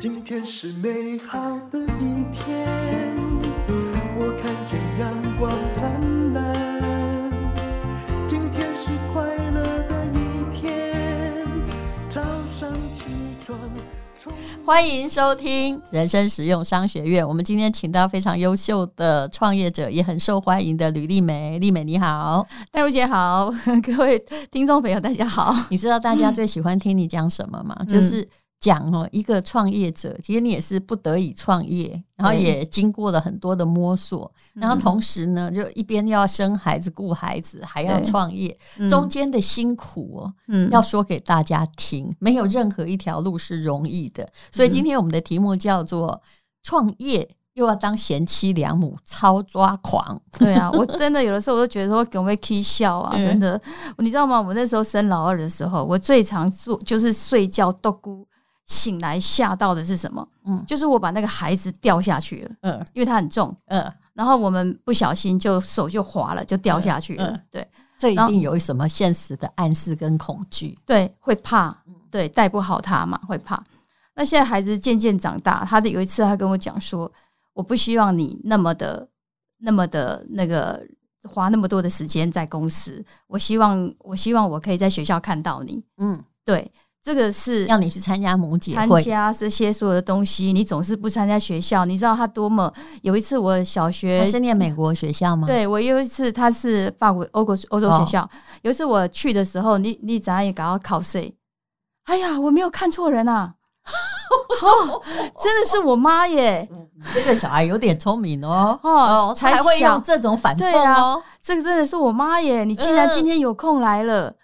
今天是美好的一天，我看见阳光灿烂。今天是快乐的一天，早上起床。欢迎收听人生实用商学院。我们今天请到非常优秀的创业者，也很受欢迎的吕丽梅。丽梅你好，戴茹姐好，各位听众朋友大家好。你知道大家最喜欢听你讲什么吗？嗯、就是。讲哦，一个创业者，其实你也是不得已创业，然后也经过了很多的摸索，然后同时呢，就一边要生孩子、顾孩子，还要创业，中间的辛苦哦，嗯要说给大家听，没有任何一条路是容易的。所以今天我们的题目叫做“创业又要当贤妻良母，超抓狂”。对啊，我真的有的时候我都觉得说，给我们 K 笑啊，真的，你知道吗？我那时候生老二的时候，我最常做就是睡觉都咕。醒来吓到的是什么？嗯，就是我把那个孩子掉下去了，嗯，因为他很重，嗯，然后我们不小心就手就滑了，就掉下去了，嗯，对，这一定有什么现实的暗示跟恐惧，对，会怕，对，带不好他嘛，会怕。那现在孩子渐渐长大，他的有一次他跟我讲说，我不希望你那么的、那么的那个花那么多的时间在公司，我希望，我希望我可以在学校看到你，嗯，对。这个是要你去参加母姐会，参加这些所有的东西，你总是不参加学校。你知道他多么？有一次我小学是念美国学校吗？对，我有一次他是法国欧国欧洲学校。哦、有一次我去的时候，你你怎样也搞到考试？哎呀，我没有看错人啊！哦，真的是我妈耶！这个小孩有点聪明哦，哦，才会用这种反讽哦、啊。这个真的是我妈耶！你竟然今天有空来了。呃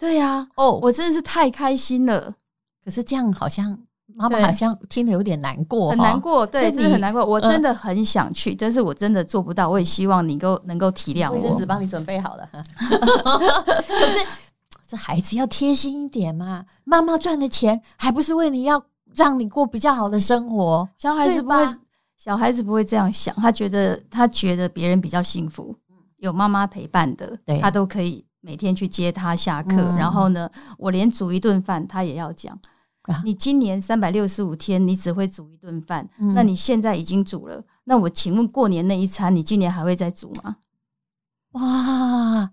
对呀、啊，哦，我真的是太开心了。可是这样好像妈妈好像听得有点难过，很难过，对，真的很难过。我真的很想去，但是我真的做不到。我也希望你够能够体谅我。卫生纸帮你准备好了。可是这孩子要贴心一点嘛，妈妈赚的钱还不是为你要让你过比较好的生活？小孩子不会，小孩子不会这样想，他觉得他觉得别人比较幸福，有妈妈陪伴的，他都可以。每天去接他下课，嗯、然后呢，我连煮一顿饭他也要讲。啊、你今年三百六十五天，你只会煮一顿饭，嗯、那你现在已经煮了，那我请问过年那一餐，你今年还会再煮吗？哇！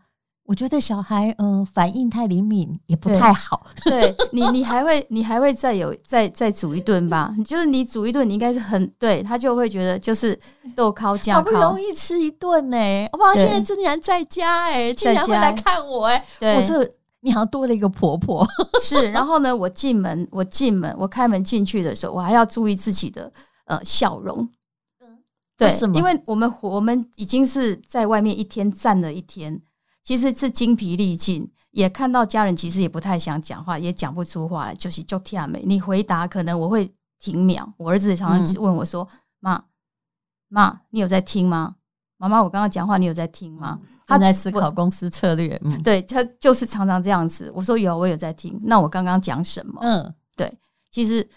我觉得小孩嗯、呃、反应太灵敏也不太好。对，对你，你还会你还会再有再再煮一顿吧？就是你煮一顿，你应该是很对他就会觉得就是豆烤酱，好不容易吃一顿呢、欸。哇，现在竟然在家哎、欸，竟然会来看我哎、欸，我这你好像多了一个婆婆。是，然后呢，我进门，我进门，我开门进去的时候，我还要注意自己的呃笑容。嗯，对，因为我们我们已经是在外面一天站了一天。其实是精疲力尽，也看到家人其实也不太想讲话，也讲不出话来，就是就听没。你回答可能我会停秒，我儿子也常常问我说：“妈、嗯，妈，你有在听吗？妈妈，我刚刚讲话你有在听吗？”他在思考公司策略。嗯，对，他就是常常这样子。我说有，我有在听。那我刚刚讲什么？嗯，对，其实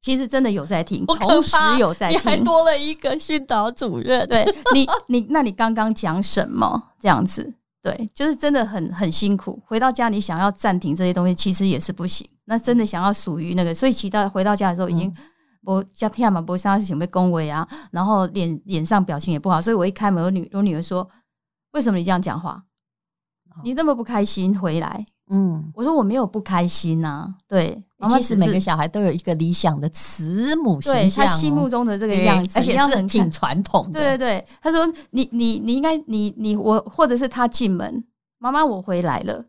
其实真的有在听，同时有在听，你还多了一个训导主任。对你，你那你刚刚讲什么？这样子。对，就是真的很很辛苦。回到家，你想要暂停这些东西，其实也是不行。那真的想要属于那个，所以其他回到家的时候，已经我家天嘛，不像是准备恭维啊，然后脸脸上表情也不好。所以我一开门，我女我女儿说：“为什么你这样讲话？你那么不开心回来？”嗯，我说我没有不开心呐、啊。对。其实每个小孩都有一个理想的慈母形象，对他心目中的这个样子，而且是很挺传统的。对对对，他说：“你你你应该你你我，或者是他进门，妈妈我回来了。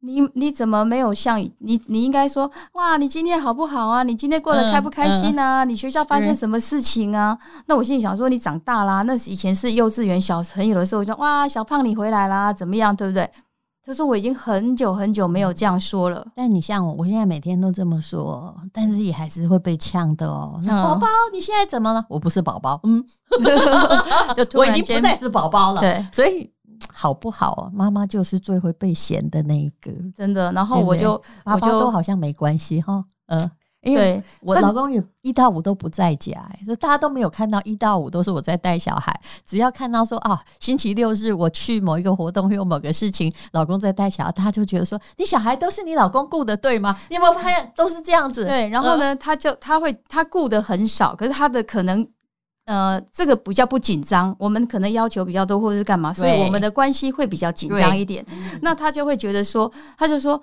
你你怎么没有像你？你应该说哇，你今天好不好啊？你今天过得开不开心啊？你学校发生什么事情啊？那我心里想说，你长大啦，那是以前是幼稚园小朋友的时候，就哇，小胖你回来啦，怎么样？对不对？”他说：“我已经很久很久没有这样说了。”但你像我，我现在每天都这么说，但是也还是会被呛的哦。宝宝，你现在怎么了？我不是宝宝，嗯，就我已经不再是宝宝了。对，所以好不好？妈妈就是最会被嫌的那一个，真的。然后我就，我就都好像没关系哈。嗯，因为我老公也一到五都不在家，所以大家都没有看到一到五都是我在带小孩。只要看到说啊，星期六日我去某一个活动，会有某个事情，老公在带小孩，他就觉得说，你小孩都是你老公顾的，对吗？你有没有发现都是这样子？对，然后呢，他就他会他顾的很少，可是他的可能呃，这个比较不紧张，我们可能要求比较多或者是干嘛，所以我们的关系会比较紧张一点。那他就会觉得说，他就说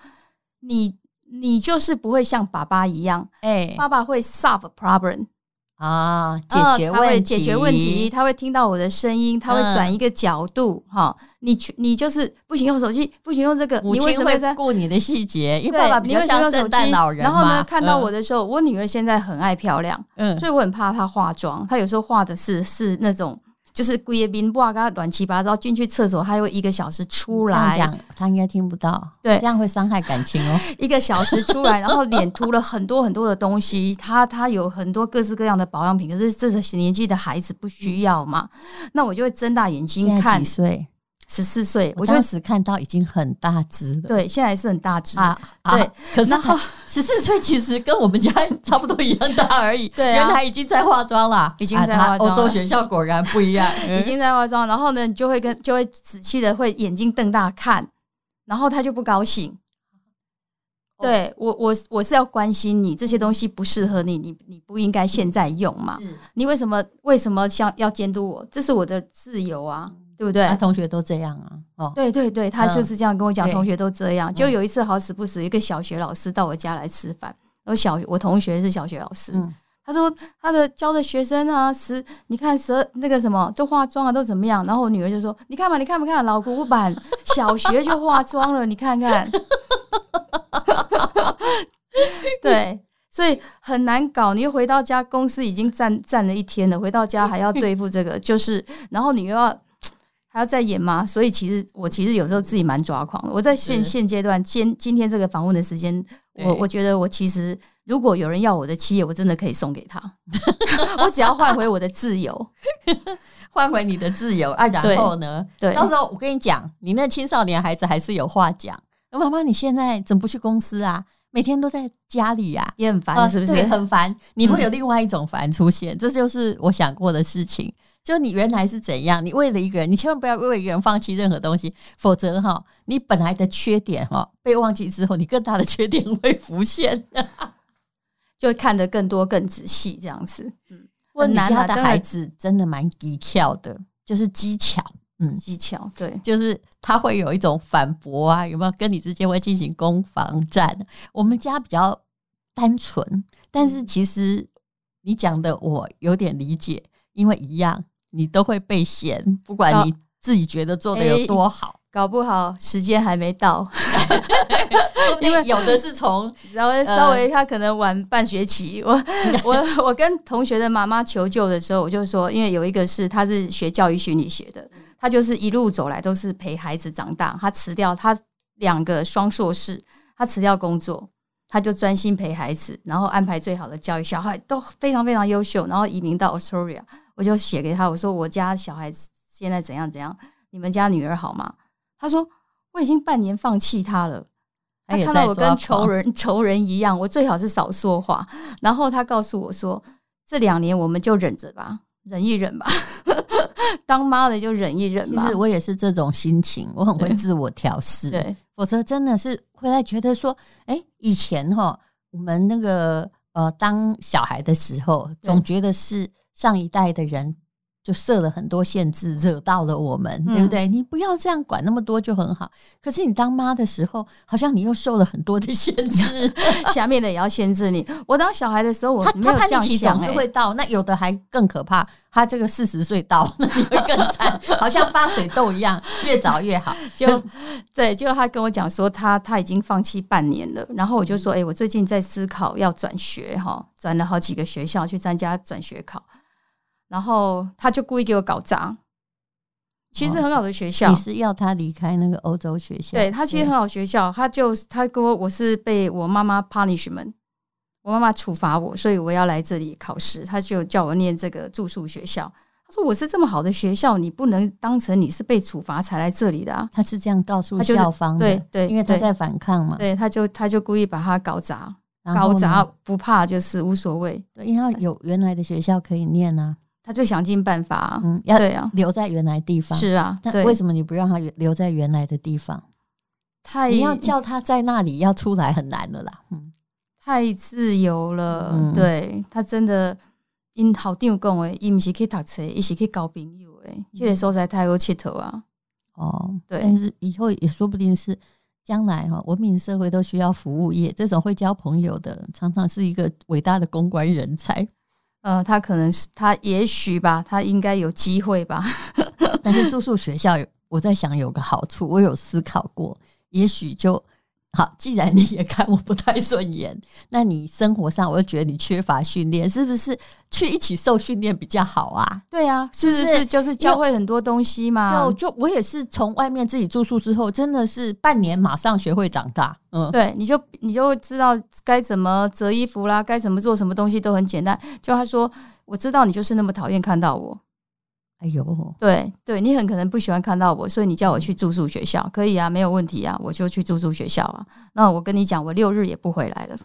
你。你就是不会像爸爸一样，哎、欸，爸爸会 solve problem 啊，解决问题，他会解决问题，他会听到我的声音，他会转一个角度，哈、嗯，你你就是不行用手机，不行用这个，母亲会顾你的细节，因为爸爸比较像圣诞老人。然后呢，看到我的时候，嗯、我女儿现在很爱漂亮，嗯，所以我很怕她化妆，她有时候化的是是那种。就是故意冰挂，跟他乱七八糟进去厕所，还有一个小时出来。这样讲，他应该听不到。对，这样会伤害感情哦。一个小时出来，然后脸涂了很多很多的东西。他他有很多各式各样的保养品，可是这个年纪的孩子不需要嘛？那我就会睁大眼睛看。几岁？十四岁，我当时看到已经很大只了。对，现在是很大只啊。对，可是十四岁其实跟我们家 差不多一样大而已。对，原来已经在化妆了，已经在化妆。欧洲学校果然不一样，已经在化妆。然后呢，你就会跟就会仔细的会眼睛瞪大看，然后他就不高兴。对我，我我是要关心你，这些东西不适合你，你你不应该现在用嘛？你为什么为什么像要监督我？这是我的自由啊。对不对？他同学都这样啊！哦，对对对，他就是这样跟我讲，同学都这样。就有一次好死不死，一个小学老师到我家来吃饭。我小我同学是小学老师，他说他的教的学生啊，十你看十那个什么都化妆啊，都怎么样？然后我女儿就说：“你看嘛，你看不看老古板？小学就化妆了，你看看。”对，所以很难搞。你又回到家，公司已经站站了一天了，回到家还要对付这个，就是然后你又要。还要再演吗？所以其实我其实有时候自己蛮抓狂的。我在现现阶段，今今天这个访问的时间，我我觉得我其实如果有人要我的企业，我真的可以送给他。我只要换回我的自由，换回你的自由啊！然后呢？对，到时候我跟你讲，你那青少年孩子还是有话讲。妈妈，你现在怎么不去公司啊？每天都在家里呀，也很烦，是不是？很烦。你会有另外一种烦出现，这就是我想过的事情。就你原来是怎样？你为了一个人，你千万不要为一个人放弃任何东西，否则哈，你本来的缺点哈被忘记之后，你更大的缺点会浮现，就看得更多、更仔细这样子。嗯，我们家的孩子真的蛮技巧的，就是技巧，嗯，技巧，对，就是他会有一种反驳啊，有没有？跟你之间会进行攻防战。我们家比较单纯，但是其实你讲的我有点理解，因为一样。你都会被嫌，不管你自己觉得做的有多好，搞不好时间还没到，因为有的是从 然后稍微他可能晚半学期。我 我我跟同学的妈妈求救的时候，我就说，因为有一个是他是学教育心理学的，他就是一路走来都是陪孩子长大，他辞掉他两个双硕士，他辞掉工作，他就专心陪孩子，然后安排最好的教育，小孩都非常非常优秀，然后移民到 Australia。我就写给他，我说我家小孩子现在怎样怎样，你们家女儿好吗？他说我已经半年放弃他了，他看到我跟仇人仇人一样，我最好是少说话。然后他告诉我说，这两年我们就忍着吧，忍一忍吧，当妈的就忍一忍吧。其实我也是这种心情，我很会自我调试，对，否则真的是回来觉得说，哎，以前哈，我们那个呃当小孩的时候，总觉得是。上一代的人就设了很多限制，惹到了我们，嗯、对不对？你不要这样管那么多就很好。可是你当妈的时候，好像你又受了很多的限制，下面的也要限制你。我当小孩的时候，我没有这样想，他他叛逆期总是会到，那有的还更可怕。他这个四十岁到，那你会更惨，好像发水痘一样，越早越好。就对，就他跟我讲说，他他已经放弃半年了。然后我就说，哎，我最近在思考要转学哈，转了好几个学校去参加转学考。然后他就故意给我搞砸，其实很好的学校。你是要他离开那个欧洲学校？对，他其实很好学校，他就他跟我，我是被我妈妈 punishment，我妈妈处罚我，所以我要来这里考试。他就叫我念这个住宿学校。他说我是这么好的学校，你不能当成你是被处罚才来这里的啊。他是这样告诉校方的，对对，因为他在反抗嘛。对，他就他就故意把他搞砸。搞砸不怕，就是无所谓。对，因为有原来的学校可以念啊，他就想尽办法，嗯，要对啊，留在原来地方是啊。那为什么你不让他留在原来的地方？太你要叫他在那里要出来很难了啦，嗯，太自由了。嗯、对他真的，因好听讲诶，伊毋是去读册，伊是去交朋友诶，这个所在太有佚佗啊。哦，对，但是以后也说不定是将来哈，文明社会都需要服务业，这种会交朋友的，常常是一个伟大的公关人才。呃，他可能是他也许吧，他应该有机会吧。但是住宿学校，我在想有个好处，我有思考过。也许就好，既然你也看我不太顺眼，那你生活上我又觉得你缺乏训练，是不是去一起受训练比较好啊？对啊，是不是，是就是教会很多东西嘛？就就我也是从外面自己住宿之后，真的是半年马上学会长大。嗯，对，你就你就知道该怎么折衣服啦，该怎么做什么东西都很简单。就他说，我知道你就是那么讨厌看到我。哎呦，对对，你很可能不喜欢看到我，所以你叫我去住宿学校，可以啊，没有问题啊，我就去住宿学校啊。那我跟你讲，我六日也不回来了。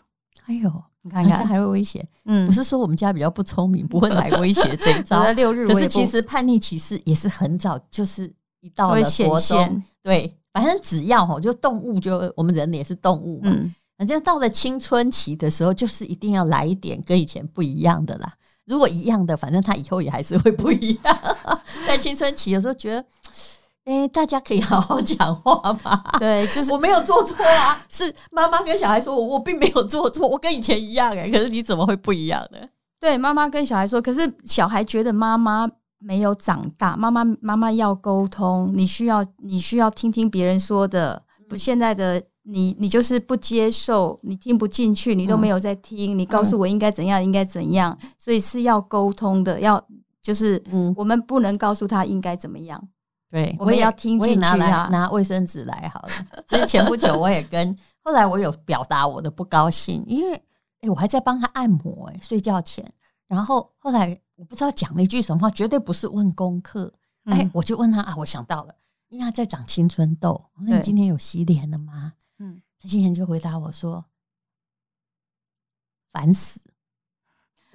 哎呦，你看看 还会威胁？嗯，不是说我们家比较不聪明，不会来威胁这一 招。在六日，可是其实叛逆期是也是很早，就是一到了国中，对，反正只要哈，就动物就我们人也是动物嘛，反正到了青春期的时候，就是一定要来一点跟以前不一样的啦。如果一样的，反正他以后也还是会不一样。在青春期，有时候觉得，哎、欸，大家可以好好讲话吧。对，就是我没有做错啊，是妈妈跟小孩说，我我并没有做错，我跟以前一样哎、欸。可是你怎么会不一样呢？对，妈妈跟小孩说，可是小孩觉得妈妈没有长大，妈妈妈妈要沟通，你需要你需要听听别人说的，不现在的。你你就是不接受，你听不进去，你都没有在听。嗯、你告诉我应该怎样，嗯、应该怎样，所以是要沟通的，要就是，嗯，我们不能告诉他应该怎么样。对，我们也要听进去啊。拿拿卫生纸来好了。所以前不久我也跟，后来我有表达我的不高兴，因为哎，我还在帮他按摩哎，睡觉前。然后后来我不知道讲了一句什么话，绝对不是问功课。哎、嗯，我就问他啊，我想到了，因为他在长青春痘。我说你今天有洗脸了吗？嗯，他今天就回答我说：“烦死！”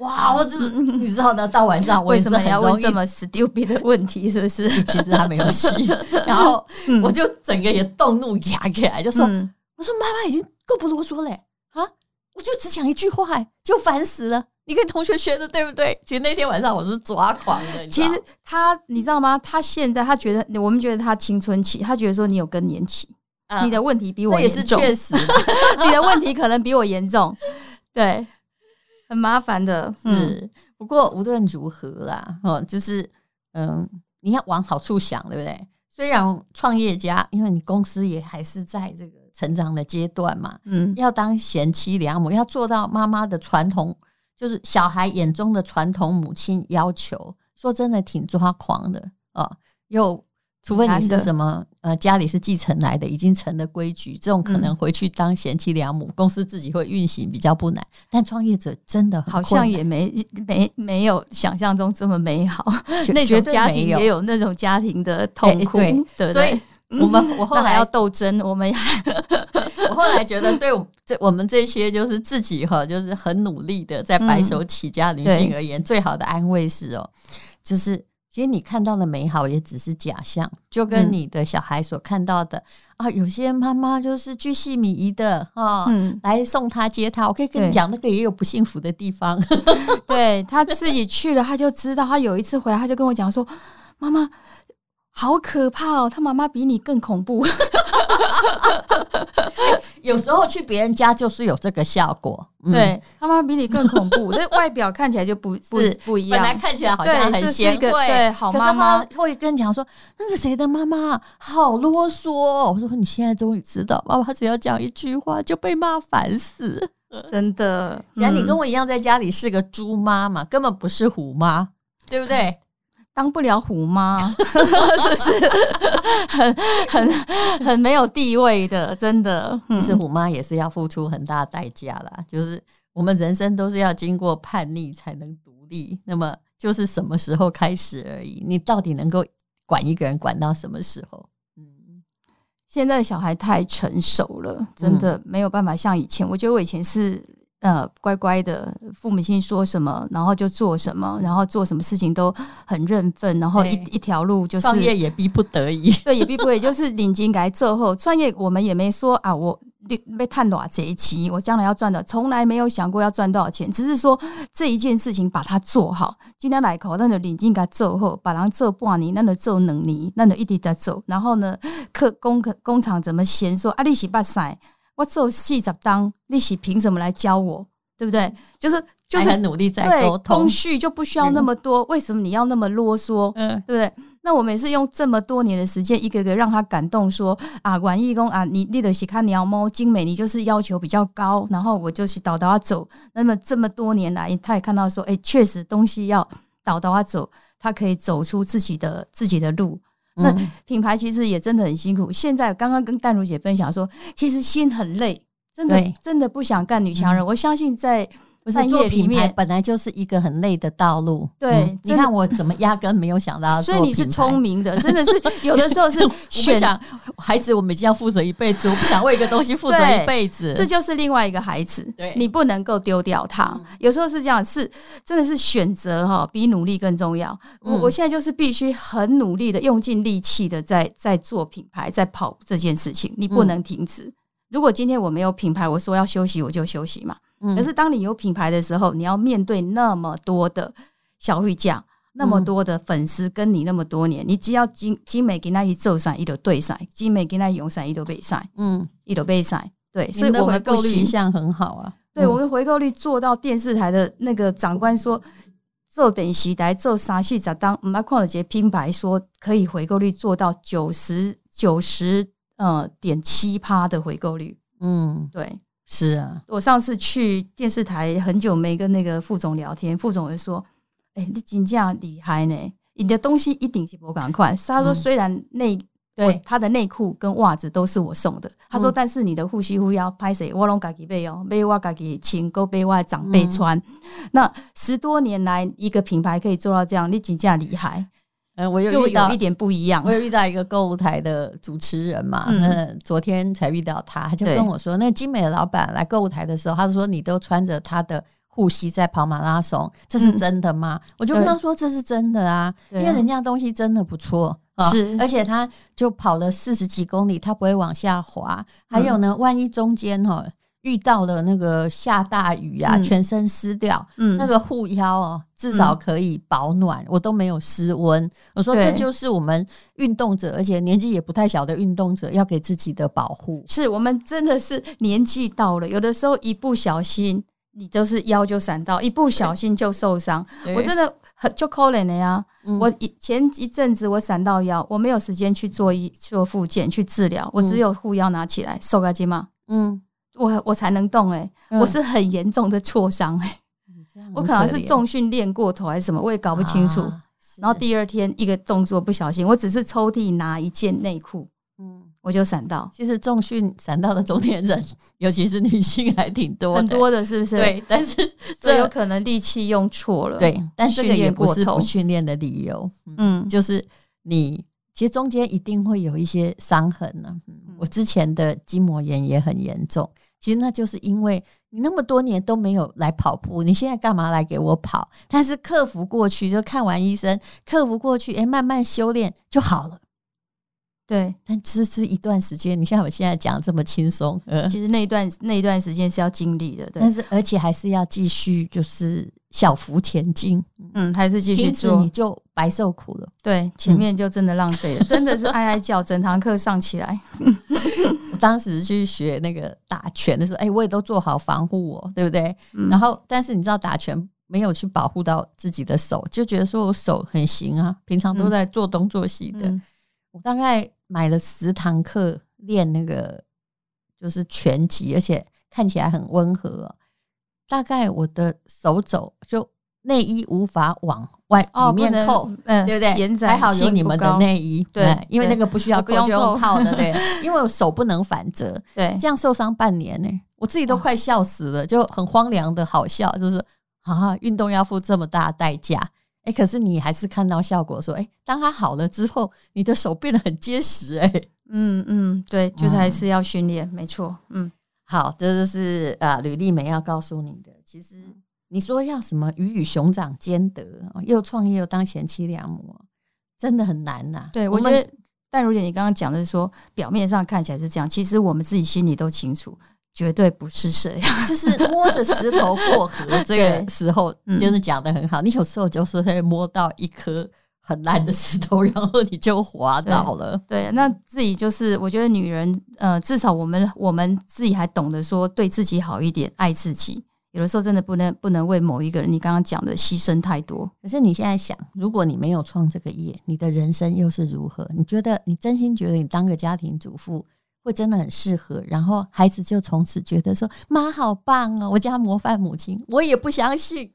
哇，我真的，你知道的，到晚上为什么要问这么 stupid 的问题？是不是？其实他没有洗，然后我就整个也动怒压起来，就说：“嗯、我说妈妈已经够不啰嗦嘞啊！我就只讲一句话，就烦死了。你跟同学学的对不对？其实那天晚上我是抓狂的。其实他，你知道吗？他现在他觉得，我们觉得他青春期，他觉得说你有更年期。”你的问题比我严重，也是确实，你的问题可能比我严重，对，很麻烦的。嗯，不过无论如何啦，哦，就是嗯，你要往好处想，对不对？虽然创业家，因为你公司也还是在这个成长的阶段嘛，嗯，要当贤妻良母，要做到妈妈的传统，就是小孩眼中的传统母亲要求，说真的挺抓狂的哦，又。除非你是什么呃，家里是继承来的，已经成了规矩，这种可能回去当贤妻良母，嗯、公司自己会运行比较不难。但创业者真的好像也没没没有想象中这么美好，那种家庭也有那种家庭的痛苦，对，所以我们我后来要斗争，我们 我后来觉得，对这我们这些就是自己哈，就是很努力的在白手起家女性而言，嗯、最好的安慰是哦，就是。其实你看到的美好也只是假象，就跟你的小孩所看到的、嗯、啊，有些妈妈就是巨细靡遗的啊，嗯、来送他接他。我可以跟你讲，那个也有不幸福的地方。对，他自己去了，他就知道。他有一次回来，他就跟我讲说：“妈妈。”好可怕哦！他妈妈比你更恐怖。有时候去别人家就是有这个效果。嗯、对，他妈比你更恐怖，这外表看起来就不不不一样。本来看起来好像很贤惠，对，好妈妈会跟你讲说，那个谁的妈妈好啰嗦。我说你现在终于知道，爸爸只要讲一句话就被骂烦死，真的。既然你跟我一样在家里是个猪妈嘛，根本不是虎妈，对不对？当不了虎妈，是不是 很很很没有地位的？真的，其实虎妈也是要付出很大代价啦。就是我们人生都是要经过叛逆才能独立，那么就是什么时候开始而已。你到底能够管一个人管到什么时候？嗯，现在的小孩太成熟了，真的没有办法像以前。我觉得我以前是呃乖乖的，父母亲说什么，然后就做什么，然后做什么事情都很认份，然后一一条路就是创业也逼不得已，对，也逼不得已，就是领金改做后创业，我们也没说啊我。被探多少这一期，我将来要赚的，从来没有想过要赚多少钱，只是说这一件事情把它做好。今天来考，那就领进给做后，把人做半年，那就做两年，那就一直在做。然后呢，客工工厂怎么嫌说啊？你是八赛，我做四十当，你是凭什么来教我？对不对？就是就是很努力在沟通，工序就不需要那么多。为什么你要那么啰嗦？嗯，对不对？那我们也是用这么多年的时间，一个个让他感动说，说啊，阮义工啊，你你的是看鸟猫精美，你就是要求比较高，然后我就是导导他走。那么这么多年来，他也看到说，哎，确实东西要导导他走，他可以走出自己的自己的路。那品牌其实也真的很辛苦。现在刚刚跟淡如姐分享说，其实心很累，真的真的不想干女强人。我相信在。不是做品牌本来就是一个很累的道路。对，嗯、你看我怎么压根没有想到，所以你是聪明的，真的是 有的时候是选想孩子，我们已经要负责一辈子，我不想为一个东西负责一辈子，这就是另外一个孩子，对，你不能够丢掉他。有时候是这样，是真的是选择哈，比努力更重要。我我现在就是必须很努力的，用尽力气的在在做品牌，在跑这件事情，你不能停止。如果今天我没有品牌，我说要休息，我就休息嘛。可是当你有品牌的时候，你要面对那么多的小费者，那么多的粉丝跟你那么多年，你只要精精美给那一做上一都对赛，精美给那用上一都备赛，嗯，一都备赛，对，所以我们回购率向很好啊。对，我们回购率做到电视台的那个长官说，做电视台做啥戏？咋当，我们矿姐品牌说可以回购率做到九十九十呃点七趴的回购率，嗯，对。是啊，我上次去电视台很久没跟那个副总聊天，副总就说：“哎、欸，你真这样厉害呢，你的东西一定是不赶快。”他说：“虽然内对。他的内裤跟袜子都是我送的，他说，但是你的护膝护腰拍谁？我拢自己背哦，背我自己亲，够背我长辈穿。嗯、那十多年来，一个品牌可以做到这样，你真这样厉害。”嗯，我有遇到一点不一样。我有遇到一个购物台的主持人嘛，嗯，昨天才遇到他，他就跟我说，那精美的老板来购物台的时候，他说你都穿着他的护膝在跑马拉松，这是真的吗？我就跟他说这是真的啊，因为人家东西真的不错啊，是，而且他就跑了四十几公里，他不会往下滑。还有呢，万一中间哈。遇到了那个下大雨啊，全身湿掉，嗯，那个护腰哦，至少可以保暖，我都没有失温。我说这就是我们运动者，而且年纪也不太小的运动者要给自己的保护。是我们真的是年纪到了，有的时候一不小心，你就是腰就闪到，一不小心就受伤。我真的很就可怜了呀。我以前一阵子我闪到腰，我没有时间去做一做复健去治疗，我只有护腰拿起来瘦个筋嘛，嗯。我我才能动哎、欸，嗯、我是很严重的挫伤哎，我可能是重训练过头还是什么，我也搞不清楚。啊、然后第二天一个动作不小心，我只是抽屉拿一件内裤，嗯，我就闪到。其实重训闪到的中年人，尤其是女性还挺多，很多的，是不是？对，但是这有可能力气用错了。对，但这个也不是不训练的理由。嗯，就是你其实中间一定会有一些伤痕呢、啊。我之前的筋膜炎也很严重。其实那就是因为你那么多年都没有来跑步，你现在干嘛来给我跑？但是克服过去，就看完医生，克服过去，哎，慢慢修炼就好了。对，但只是一段时间。你像我现在讲这么轻松，呃，其实那一段那一段时间是要经历的，对。但是而且还是要继续，就是。小幅前进，嗯，还是继续做，你就白受苦了。对，前面就真的浪费了，嗯、真的是哀哀叫，整堂课上起来。我当时去学那个打拳的时候，哎、欸，我也都做好防护我，对不对？嗯、然后，但是你知道打拳没有去保护到自己的手，就觉得说我手很行啊，平常都在做东做西的。嗯、我大概买了十堂课练那个，就是拳击，而且看起来很温和。大概我的手肘就内衣无法往外里面扣，嗯，对不对？延展性还好有你们的内衣，对，因为那个不需要扣就用套的，对。因为我手不能反折，对，这样受伤半年呢，我自己都快笑死了，就很荒凉的好笑，就是啊，运动要付这么大代价，哎，可是你还是看到效果，说，哎，当它好了之后，你的手变得很结实，哎，嗯嗯，对，就是还是要训练，没错，嗯。好，这就是啊，吕丽梅要告诉你的。其实你说要什么鱼与熊掌兼得，又创业又当贤妻良母，真的很难呐、啊。对，我觉得但如姐，你刚刚讲的是说，表面上看起来是这样，其实我们自己心里都清楚，绝对不是这样。就是摸着石头过河，这个时候真的讲的很好。你有时候就是会摸到一颗。很烂的石头，然后你就滑倒了。对，对，那自己就是，我觉得女人，呃，至少我们 我们自己还懂得说对自己好一点，爱自己。有的时候真的不能不能为某一个人，你刚刚讲的牺牲太多。可是你现在想，如果你没有创这个业，你的人生又是如何？你觉得你真心觉得你当个家庭主妇会真的很适合？然后孩子就从此觉得说妈好棒哦，我家模范母亲。我也不相信。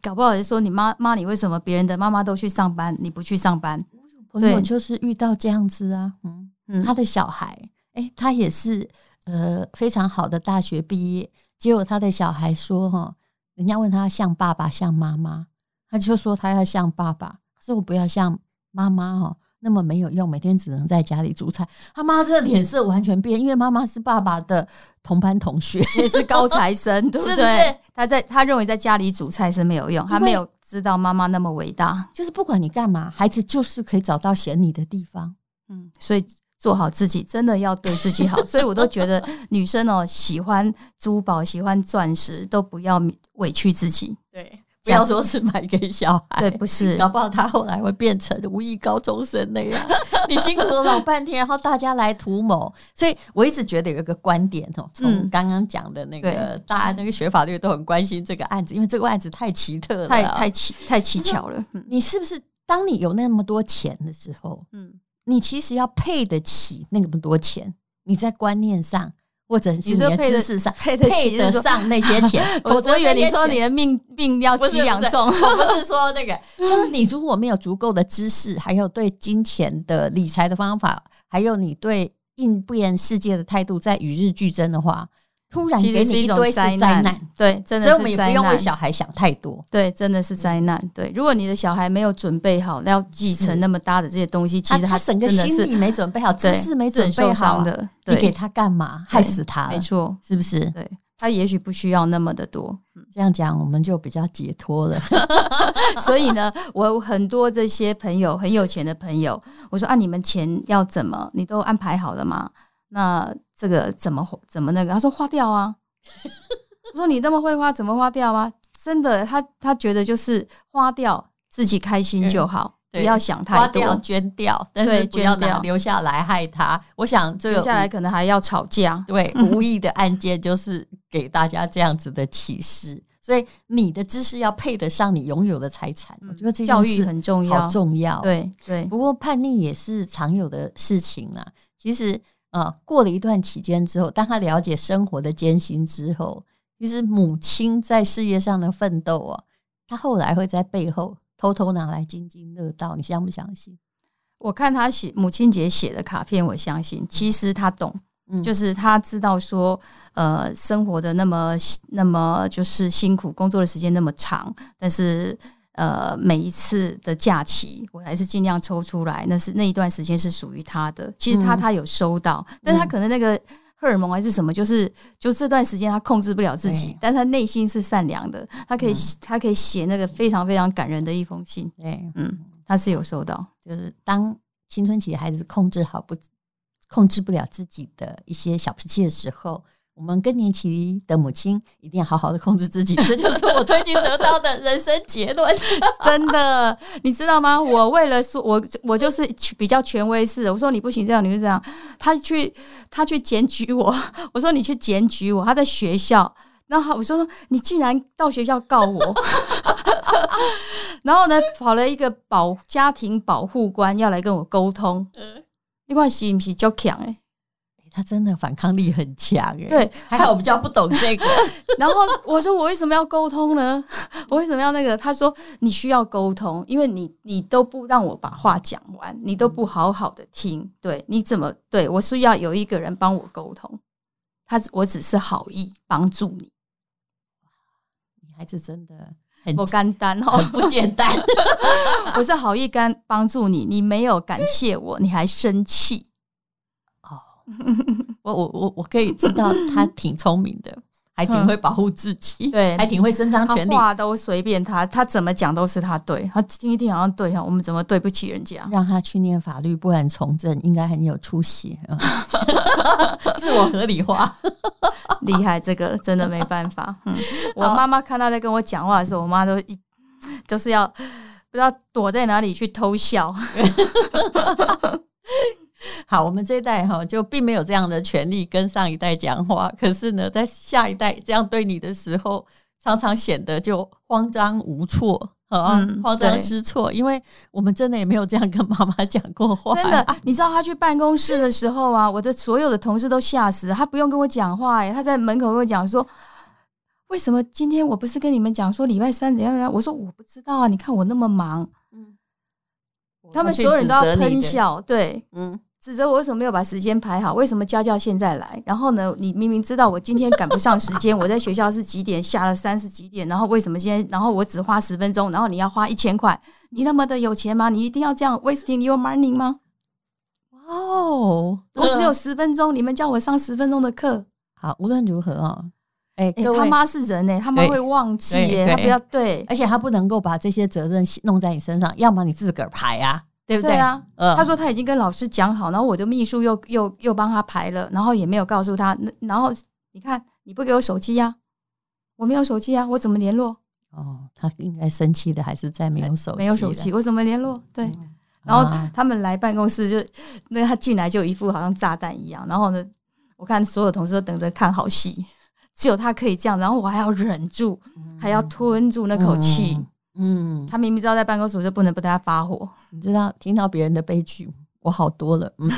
搞不好就说你妈妈，你为什么别人的妈妈都去上班，你不去上班？朋友就是遇到这样子啊，嗯嗯，他的小孩，哎、欸，他也是呃非常好的大学毕业，结果他的小孩说哈，人家问他像爸爸像妈妈，他就说他要像爸爸，说我不要像妈妈哈。那么没有用，每天只能在家里煮菜。他妈这个脸色完全变，因为妈妈是爸爸的同班同学，也是高材生，对不对？是不是？他在他认为在家里煮菜是没有用，他没有知道妈妈那么伟大。就是不管你干嘛，孩子就是可以找到嫌你的地方。嗯，所以做好自己，真的要对自己好。所以我都觉得女生哦，喜欢珠宝，喜欢钻石，都不要委屈自己。对。不要说是买给小孩，对，不是，搞不好他后来会变成无意高中生那样。你辛苦了老半天，然后大家来图谋。所以我一直觉得有一个观点哦，从刚刚讲的那个，大家那个学法律都很关心这个案子，因为这个案子太奇特了，太太奇太蹊跷了。你是不是当你有那么多钱的时候，嗯，你其实要配得起那么多钱？你在观念上。或者是你的知识上配得配得上那些钱，我我以为你说你的命命要几两重，不是说那个，就是你如果没有足够的知识，还有对金钱的理财的方法，还有你对应变世界的态度，在与日俱增的话。突然给你一堆灾难，对，真的是灾难。所以我们也不用为小孩想太多，对，真的是灾难。对，如果你的小孩没有准备好要继承那么大的这些东西，其实他整个心理没准备好，知识没准备好的，你给他干嘛？害死他，没错，是不是？对，他也许不需要那么的多。这样讲我们就比较解脱了。所以呢，我有很多这些朋友很有钱的朋友，我说啊，你们钱要怎么？你都安排好了吗？那这个怎么怎么那个？他说花掉啊。我说你那么会花，怎么花掉啊？真的，他他觉得就是花掉，自己开心就好，不要想太多。花掉捐掉，但是不要拿留下来害他。我想这个留下来可能还要吵架。对，无意的案件就是给大家这样子的启示。所以你的知识要配得上你拥有的财产，我觉得这教育很重要，好重要。对对，不过叛逆也是常有的事情啊。其实。啊，过了一段期间之后，当他了解生活的艰辛之后，就是母亲在事业上的奋斗啊，他后来会在背后偷偷拿来津津乐道。你相不相信？我看他写母亲节写的卡片，我相信。其实他懂，嗯，就是他知道说，呃，生活的那么那么就是辛苦，工作的时间那么长，但是。呃，每一次的假期，我还是尽量抽出来。那是那一段时间是属于他的。其实他他有收到，嗯、但他可能那个荷尔蒙还是什么，就是就这段时间他控制不了自己，但他内心是善良的。他可以、嗯、他可以写那个非常非常感人的一封信。对，嗯，他是有收到。就是当青春期的孩子控制好不控制不了自己的一些小脾气的时候。我们更年期的母亲一定要好好的控制自己，这 就是我最近得到的人生结论。真的，你知道吗？我为了说，我我就是比较权威式的。我说你不行这样，你就这样。他去他去检举我，我说你去检举我。他在学校，然后我说你竟然到学校告我，然后呢，跑了一个保家庭保护官要来跟我沟通。嗯，你看是不是就强诶？他真的反抗力很强哎，对，还好我比较不懂这个。然后我说我为什么要沟通呢？我为什么要那个？他说你需要沟通，因为你你都不让我把话讲完，你都不好好的听。对，你怎么对我需要有一个人帮我沟通？他我只是好意帮助你。女孩子真的很不简单哦，不简单。我是好意干帮助你，你没有感谢我，你还生气。我我我我可以知道他 挺聪明的。还挺会保护自己，对，还挺会伸张权利，话都随便他，他怎么讲都是他对，他听一听好像对哈，我们怎么对不起人家？让他去念法律，不然从政应该很有出息。自我合理化，厉害，这个真的没办法。嗯，我妈妈看他在跟我讲话的时候，我妈都一就是要不知道躲在哪里去偷笑。好，我们这一代哈就并没有这样的权利跟上一代讲话，可是呢，在下一代这样对你的时候，常常显得就慌张无措啊，嗯、慌张失措，因为我们真的也没有这样跟妈妈讲过话。真的，你知道他去办公室的时候啊，我的所有的同事都吓死了，他不用跟我讲话哎，他在门口跟我讲说，为什么今天我不是跟你们讲说礼拜三怎样怎样？我说我不知道啊，你看我那么忙，嗯，他们所有人都要喷笑，对，嗯。指责我为什么没有把时间排好？为什么家教现在来？然后呢？你明明知道我今天赶不上时间，我在学校是几点下了三十几点？然后为什么今天？然后我只花十分钟，然后你要花一千块？你那么的有钱吗？你一定要这样 wasting your money 吗？哇哦，我只有十分钟，你们叫我上十分钟的课。好，无论如何啊，哎、欸，他妈是人呢、欸，他妈会忘记耶，他不要对，而且他不能够把这些责任弄在你身上，要么你自个儿排啊。对不对，对啊？嗯，他说他已经跟老师讲好，然后我的秘书又又又帮他排了，然后也没有告诉他。然后你看，你不给我手机呀？我没有手机啊，我怎么联络？哦，他应该生气的还是在没有手机，没有手机，我怎么联络？对，嗯，然后他们来办公室就，那他进来就一副好像炸弹一样。然后呢，我看所有同事都等着看好戏，只有他可以这样，然后我还要忍住，还要吞住那口气。嗯嗯，他明明知道在办公室就不能不对他发火，你知道，听到别人的悲剧，我好多了。嗯。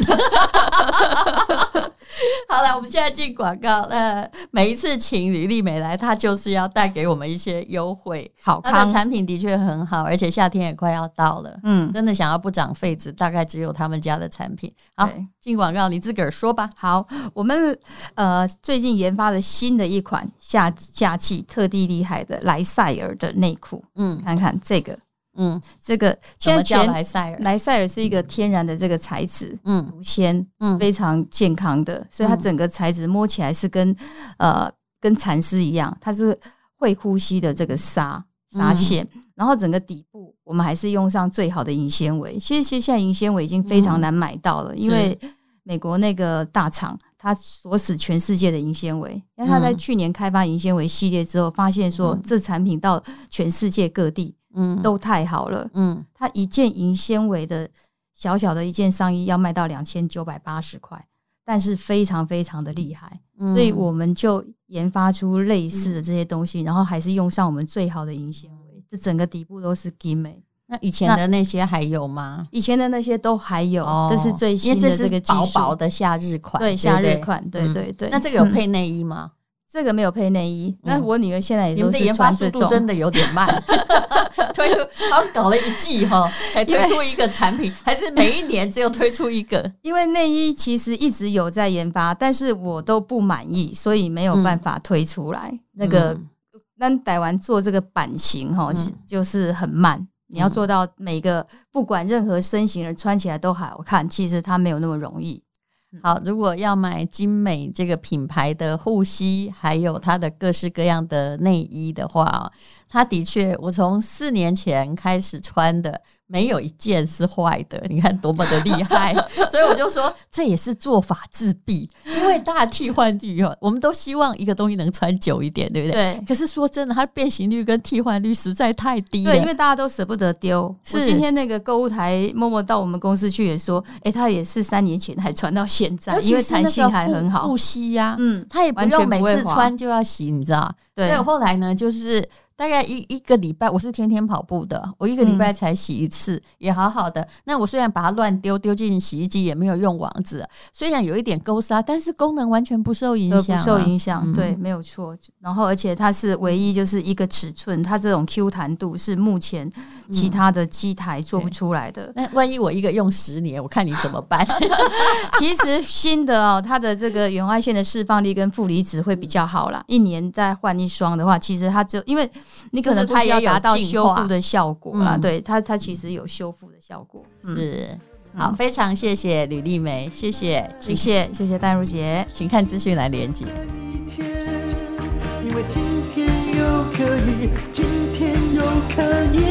好了，我们现在进广告。呃，每一次请李丽美来，她就是要带给我们一些优惠。好，她的产品的确很好，而且夏天也快要到了。嗯，真的想要不长痱子，大概只有他们家的产品。好，进广告，你自个儿说吧。好，我们呃最近研发的新的一款夏夏季特地厉害的莱赛尔的内裤。嗯，看看这个。嗯，这个现在叫莱赛尔？莱赛尔是一个天然的这个材质，嗯，足纤，嗯，非常健康的，所以它整个材质摸起来是跟呃跟蚕丝一样，它是会呼吸的这个纱纱线，然后整个底部我们还是用上最好的银纤维。其实其实现在银纤维已经非常难买到了，因为美国那个大厂它锁死全世界的银纤维，因为它在去年开发银纤维系列之后，发现说这产品到全世界各地。嗯，都太好了。嗯，它一件银纤维的小小的一件上衣要卖到两千九百八十块，但是非常非常的厉害，嗯，所以我们就研发出类似的这些东西，然后还是用上我们最好的银纤维，这整个底部都是金美。那以前的那些还有吗？以前的那些都还有，这是最新的这个薄薄的夏日款，对，夏日款，对对对。那这个有配内衣吗？这个没有配内衣，那我女儿现在也都是穿这种，真的有点慢。推出好像搞了一季哈，才推出一个产品，还是每一年只有推出一个？因为内衣其实一直有在研发，但是我都不满意，所以没有办法推出来。嗯、那个那台湾做这个版型哈，就是很慢。嗯、你要做到每个不管任何身形人穿起来都好看，其实它没有那么容易。好，如果要买精美这个品牌的护膝，还有它的各式各样的内衣的话，它的确，我从四年前开始穿的。没有一件是坏的，你看多么的厉害，所以我就说这也是做法自闭，因为大替换率哦，我们都希望一个东西能穿久一点，对不对？对。可是说真的，它变形率跟替换率实在太低了。对，因为大家都舍不得丢。是。我今天那个购物台默默到我们公司去也说，哎，他也是三年前还穿到现在，因为弹性还很好，护膝呀，嗯，他也不用每次穿就要洗，你知道？对。所以后来呢，就是。大概一一个礼拜，我是天天跑步的，我一个礼拜才洗一次，嗯、也好好的。那我虽然把它乱丢，丢进洗衣机也没有用网子，虽然有一点勾纱，但是功能完全不受影响、啊，不受影响。嗯、对，没有错。然后，而且它是唯一就是一个尺寸，它这种 Q 弹度是目前其他的机台做不出来的。嗯、那万一我一个用十年，我看你怎么办？其实新的哦，它的这个远外线的释放力跟负离子会比较好啦。一年再换一双的话，其实它就因为。你可能它也要达到修复的效果啊，嗯、对它，它其实有修复的效果。是，好，非常谢谢吕丽梅，谢谢，谢谢，谢谢戴如姐，请看资讯来连接。因为今天又可以，今天又可以。